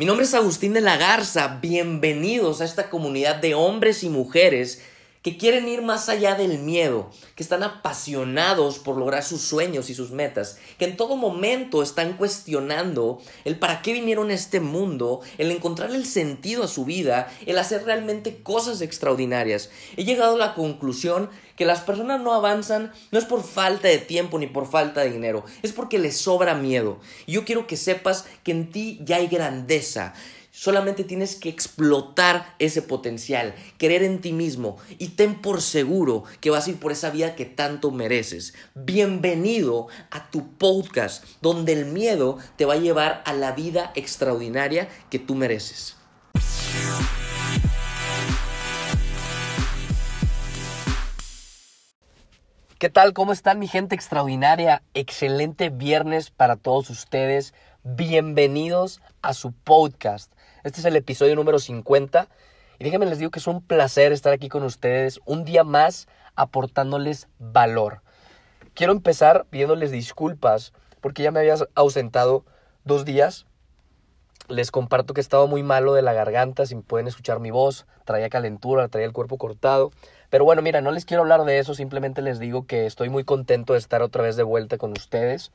Mi nombre es Agustín de la Garza, bienvenidos a esta comunidad de hombres y mujeres que quieren ir más allá del miedo, que están apasionados por lograr sus sueños y sus metas, que en todo momento están cuestionando el para qué vinieron a este mundo, el encontrar el sentido a su vida, el hacer realmente cosas extraordinarias. He llegado a la conclusión que las personas no avanzan no es por falta de tiempo ni por falta de dinero, es porque les sobra miedo. Y yo quiero que sepas que en ti ya hay grandeza. Solamente tienes que explotar ese potencial, creer en ti mismo y ten por seguro que vas a ir por esa vida que tanto mereces. Bienvenido a tu podcast donde el miedo te va a llevar a la vida extraordinaria que tú mereces. ¿Qué tal? ¿Cómo están mi gente extraordinaria? Excelente viernes para todos ustedes. Bienvenidos a su podcast. Este es el episodio número 50 y déjenme les digo que es un placer estar aquí con ustedes un día más aportándoles valor. Quiero empezar pidiéndoles disculpas porque ya me había ausentado dos días. Les comparto que estaba muy malo de la garganta, si pueden escuchar mi voz, traía calentura, traía el cuerpo cortado. Pero bueno, mira, no les quiero hablar de eso, simplemente les digo que estoy muy contento de estar otra vez de vuelta con ustedes.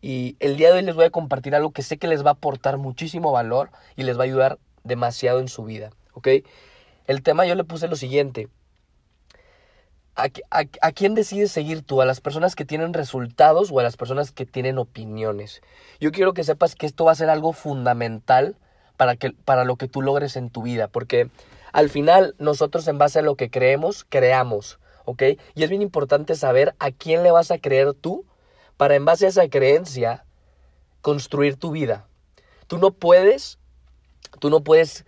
Y el día de hoy les voy a compartir algo que sé que les va a aportar muchísimo valor y les va a ayudar demasiado en su vida, ¿ok? El tema yo le puse lo siguiente. ¿A, quién decides seguir tú? ¿A las personas que tienen resultados o a las personas que tienen opiniones? Yo quiero que sepas que esto va a ser algo fundamental para, que, para lo que tú logres en tu vida, porque al final nosotros en base a lo que creemos, creamos, ¿ok? Y es bien importante saber a quién le vas a creer tú para en base a esa creencia construir tu vida. Tú no puedes, tú no puedes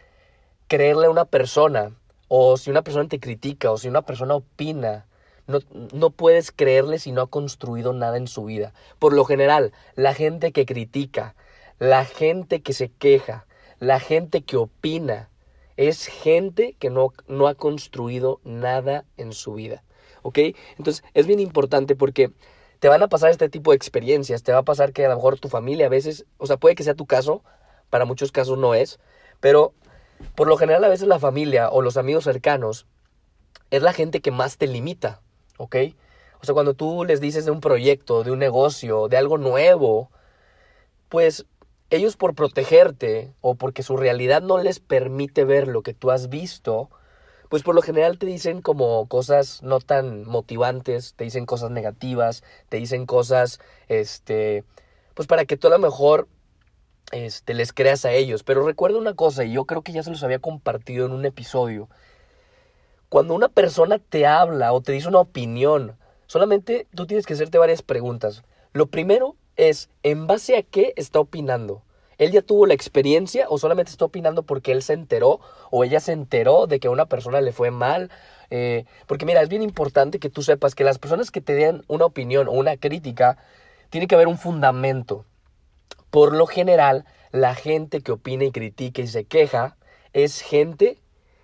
creerle a una persona o si una persona te critica o si una persona opina, no, no, puedes creerle si no ha construido nada en su vida. Por lo general, la gente que critica, la gente que se queja, la gente que opina, es gente que no, no ha construido nada en su vida. ¿Ok? Entonces es bien importante porque te van a pasar este tipo de experiencias, te va a pasar que a lo mejor tu familia a veces, o sea, puede que sea tu caso, para muchos casos no es, pero por lo general a veces la familia o los amigos cercanos es la gente que más te limita, ¿ok? O sea, cuando tú les dices de un proyecto, de un negocio, de algo nuevo, pues ellos por protegerte o porque su realidad no les permite ver lo que tú has visto, pues por lo general te dicen como cosas no tan motivantes, te dicen cosas negativas, te dicen cosas, este, pues para que tú a lo mejor este, les creas a ellos. Pero recuerda una cosa, y yo creo que ya se los había compartido en un episodio. Cuando una persona te habla o te dice una opinión, solamente tú tienes que hacerte varias preguntas. Lo primero es, ¿en base a qué está opinando? ¿Él ya tuvo la experiencia o solamente está opinando porque él se enteró o ella se enteró de que a una persona le fue mal? Eh, porque mira, es bien importante que tú sepas que las personas que te den una opinión o una crítica, tiene que haber un fundamento. Por lo general, la gente que opina y critica y se queja es gente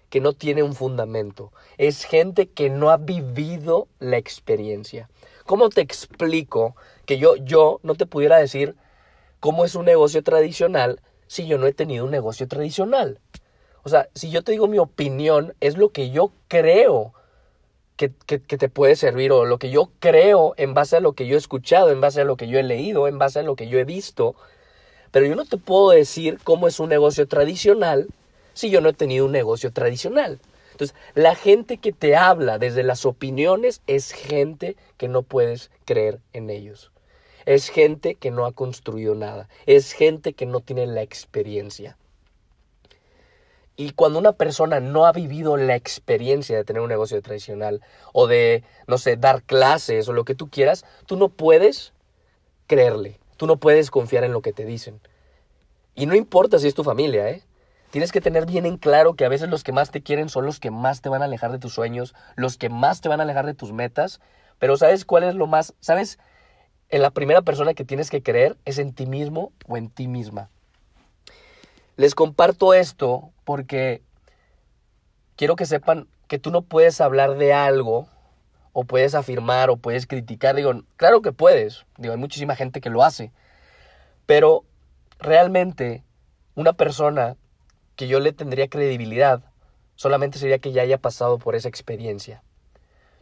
que no tiene un fundamento, es gente que no ha vivido la experiencia. ¿Cómo te explico que yo, yo no te pudiera decir cómo es un negocio tradicional si yo no he tenido un negocio tradicional. O sea, si yo te digo mi opinión, es lo que yo creo que, te puede servir o lo que yo creo en base a lo que yo he escuchado, en base a lo que yo he leído, en base a lo que yo he visto. Pero yo no te puedo decir cómo es un negocio tradicional si yo no he tenido un negocio tradicional. Entonces, la gente que te habla desde las opiniones es gente que no puedes creer en ellos. Es gente que no ha construido nada. Es gente que no tiene la experiencia. Y cuando una persona no ha vivido la experiencia de tener un negocio tradicional o de, no sé, dar clases o lo que tú quieras, tú no puedes creerle. Tú no puedes confiar en lo que te dicen. Y no importa si es tu familia, ¿eh? Tienes que tener bien en claro que a veces los que más te quieren son los que más te van a alejar de tus sueños, los que más te van a alejar de tus metas. Pero ¿sabes cuál es lo más? ¿Sabes? En la primera persona que tienes que creer es en ti mismo o en ti misma. Les comparto esto porque quiero que sepan que tú no puedes hablar de algo o puedes afirmar o puedes criticar. Digo, claro que puedes. Digo, hay muchísima gente que lo hace. Pero realmente una persona que yo le tendría credibilidad solamente sería que ya haya pasado por esa experiencia.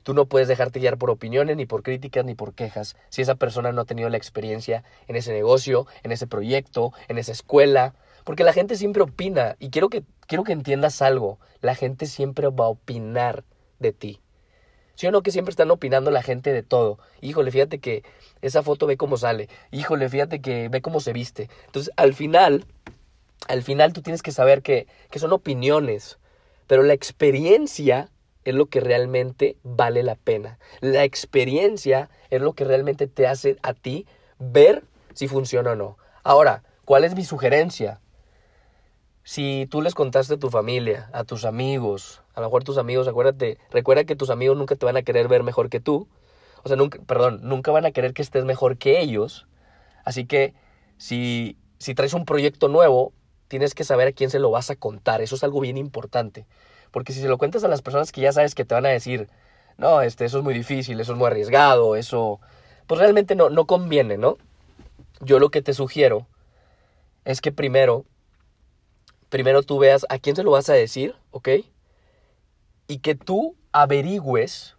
Tú no puedes dejarte guiar por opiniones, ni por críticas, ni por quejas, si esa persona no ha tenido la experiencia en ese negocio, en ese proyecto, en esa escuela. Porque la gente siempre opina, y quiero que, quiero que entiendas algo, la gente siempre va a opinar de ti. ¿Sí o no que siempre están opinando la gente de todo? Híjole, fíjate que esa foto ve cómo sale. Híjole, fíjate que ve cómo se viste. Entonces, al final, al final tú tienes que saber que, que son opiniones, pero la experiencia es lo que realmente vale la pena. La experiencia es lo que realmente te hace a ti ver si funciona o no. Ahora, ¿cuál es mi sugerencia? Si tú les contaste a tu familia, a tus amigos, a lo mejor tus amigos, acuérdate, recuerda que tus amigos nunca te van a querer ver mejor que tú. O sea, nunca, perdón, nunca van a querer que estés mejor que ellos. Así que si, si traes un proyecto nuevo, tienes que saber a quién se lo vas a contar. Eso es algo bien importante. Porque si se lo cuentas a las personas que ya sabes que te van a decir, no, este, eso es muy difícil, eso es muy arriesgado, eso, pues realmente no, no conviene, ¿no? Yo lo que te sugiero es que primero, primero tú veas a quién se lo vas a decir, ¿ok? Y que tú averigües,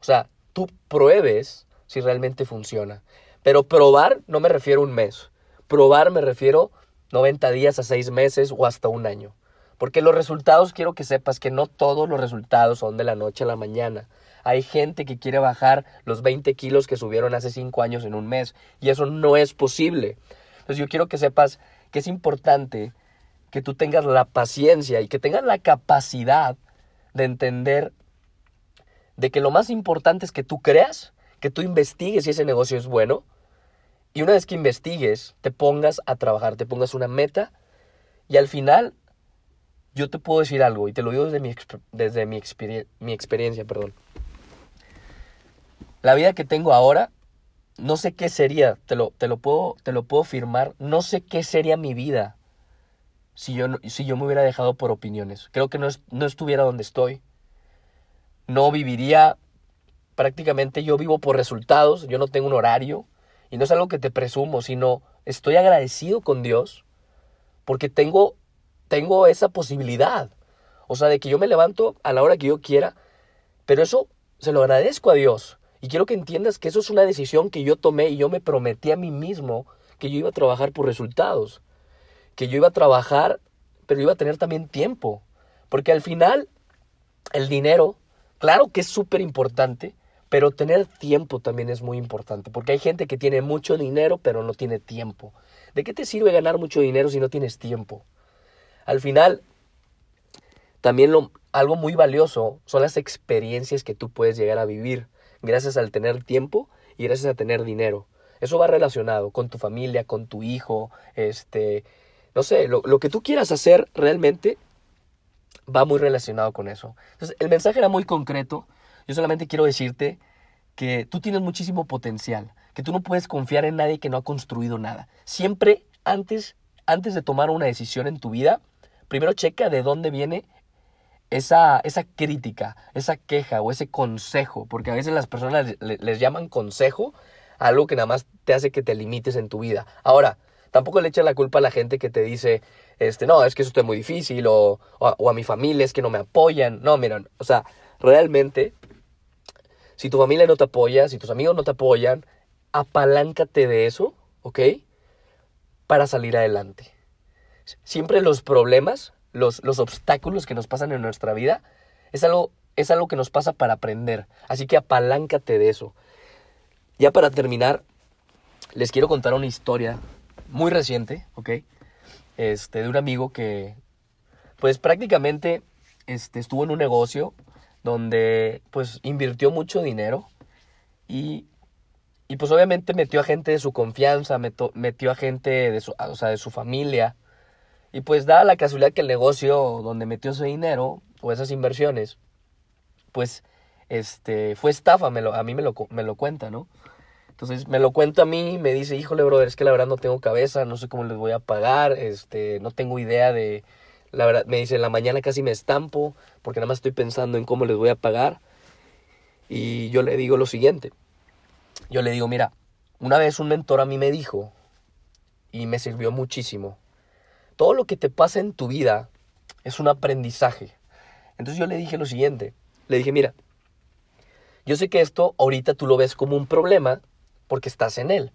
o sea, tú pruebes si realmente funciona. Pero probar no me refiero a un mes. Probar me refiero 90 días a 6 meses o hasta un año. Porque los resultados, quiero que sepas que no todos los resultados son de la noche a la mañana. Hay gente que quiere bajar los 20 kilos que subieron hace 5 años en un mes y eso no es posible. Entonces yo quiero que sepas que es importante que tú tengas la paciencia y que tengas la capacidad de entender de que lo más importante es que tú creas, que tú investigues si ese negocio es bueno y una vez que investigues, te pongas a trabajar, te pongas una meta y al final yo te puedo decir algo y te lo digo desde mi, desde mi, mi experiencia, perdón. La vida que tengo ahora, no sé qué sería, te lo, te lo, puedo, te lo puedo firmar, no sé qué sería mi vida si yo, si yo me hubiera dejado por opiniones. Creo que no, no estuviera donde estoy. No viviría, prácticamente yo vivo por resultados, yo no tengo un horario y no es algo que te presumo, sino estoy agradecido con Dios porque tengo tengo esa posibilidad. O sea, de que yo me levanto a la hora que yo quiera, pero eso se lo agradezco a Dios. Y quiero que entiendas que eso es una decisión que yo tomé y yo me prometí a mí mismo que yo iba a trabajar por resultados. Que yo iba a trabajar, pero iba a tener también tiempo. Porque al final, el dinero, claro que es súper importante, pero tener tiempo también es muy importante. Porque hay gente que tiene mucho dinero, pero no tiene tiempo. ¿De qué te sirve ganar mucho dinero si no tienes tiempo? Al final, también lo, algo muy valioso son las experiencias que tú puedes llegar a vivir gracias al tener tiempo y gracias a tener dinero. Eso va relacionado con tu familia, con tu hijo, este, no sé, lo, lo que tú quieras hacer realmente va muy relacionado con eso. Entonces, el mensaje era muy concreto. Yo solamente quiero decirte que tú tienes muchísimo potencial, que tú no puedes confiar en nadie que no ha construido nada. Siempre antes, antes de tomar una decisión en tu vida, primero checa de dónde viene esa, esa crítica, esa queja o ese consejo, porque a veces las personas les, llaman consejo a algo que nada más te hace que te limites en tu vida. Ahora, tampoco le eches la culpa a la gente que te dice, este, no, es que eso es muy difícil, o, o, a mi familia es que no me apoyan. No, miren, o sea, realmente, si tu familia no te apoya, si tus amigos no te apoyan, apaláncate de eso, ¿ok? Para salir adelante. Siempre los problemas, los, los obstáculos que nos pasan en nuestra vida, es algo, es algo que nos pasa para aprender. Así que apaláncate de eso. Ya para terminar, les quiero contar una historia muy reciente, ¿ok? Este, de un amigo que, pues prácticamente este, estuvo en un negocio donde, pues, invirtió mucho dinero y, y pues obviamente metió a gente de su confianza, metió, a gente de su, o sea, de su familia, y pues da la casualidad que el negocio donde metió ese dinero o esas inversiones, pues este, fue estafa, me lo, a mí me lo, me lo cuenta, ¿no? Entonces me lo cuenta a mí, me dice, híjole, brother, es que la verdad no tengo cabeza, no sé cómo les voy a pagar, este, no tengo idea de, la verdad, me dice, en la mañana casi me estampo, porque nada más estoy pensando en cómo les voy a pagar. Y yo le digo lo siguiente, yo le digo, mira, una vez un mentor a mí me dijo, y me sirvió muchísimo, todo lo que te pasa en tu vida es un aprendizaje. Entonces yo le dije lo siguiente, le dije, mira, yo sé que esto ahorita tú lo ves como un problema porque estás en él.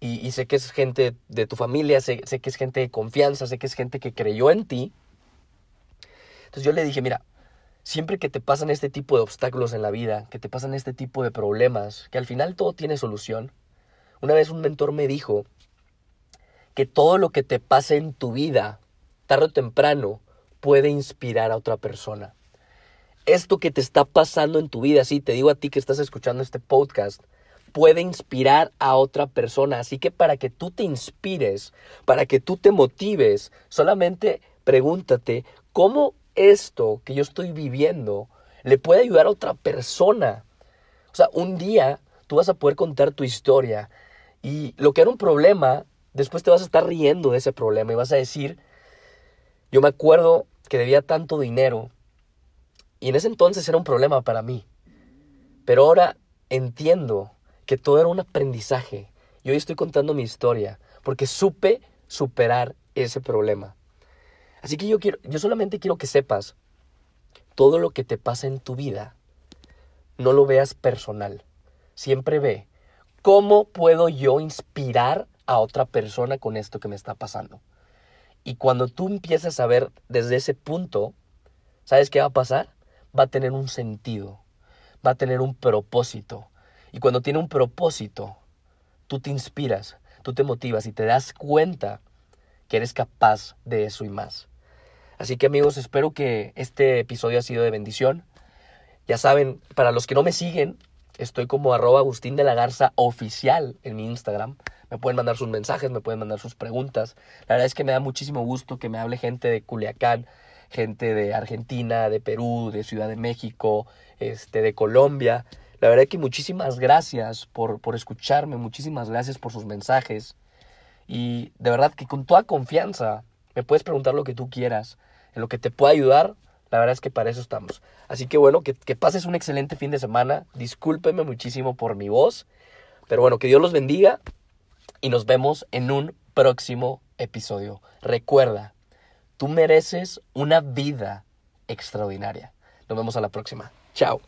Y, sé que es gente de tu familia, sé, sé que es gente de confianza, sé que es gente que creyó en ti. Entonces yo le dije, mira, siempre que te pasan este tipo de obstáculos en la vida, que te pasan este tipo de problemas, que al final todo tiene solución. Una vez un mentor me dijo que todo lo que te pase en tu vida, tarde o temprano, puede inspirar a otra persona. Esto que te está pasando en tu vida, sí, te digo a ti que estás escuchando este podcast, puede inspirar a otra persona. Así que para que tú te inspires, para que tú te motives, solamente pregúntate cómo esto que yo estoy viviendo le puede ayudar a otra persona. O sea, un día tú vas a poder contar tu historia y lo que era un problema, después te vas a estar riendo de ese problema y vas a decir, yo me acuerdo que debía tanto dinero y en ese entonces era un problema para mí. Pero ahora entiendo que todo era un aprendizaje. Y hoy estoy contando mi historia porque supe superar ese problema. Así que yo quiero, yo solamente quiero que sepas todo lo que te pasa en tu vida. No lo veas personal. Siempre ve cómo puedo yo inspirar a otra persona con esto que me está pasando. Y cuando tú empiezas a ver desde ese punto, ¿sabes qué va a pasar? Va a tener un sentido, va a tener un propósito, y cuando tiene un propósito, tú te inspiras, tú te motivas y te das cuenta que eres capaz de eso y más. Así que amigos, espero que este episodio haya sido de bendición. Ya saben, para los que no me siguen, estoy como arroba Agustín de la Garza oficial en mi Instagram. Me pueden mandar sus mensajes, me pueden mandar sus preguntas. La verdad es que me da muchísimo gusto que me hable gente de Culiacán, gente de Argentina, de Perú, de Ciudad de México, este, de Colombia. La verdad que muchísimas gracias por, por escucharme, muchísimas gracias por sus mensajes. Y de verdad que con toda confianza me puedes preguntar lo que tú quieras, en lo que te pueda ayudar. La verdad es que para eso estamos. Así que bueno, que, que pases un excelente fin de semana. Discúlpeme muchísimo por mi voz. Pero bueno, que Dios los bendiga y nos vemos en un próximo episodio. Recuerda, tú mereces una vida extraordinaria. Nos vemos a la próxima. Chao.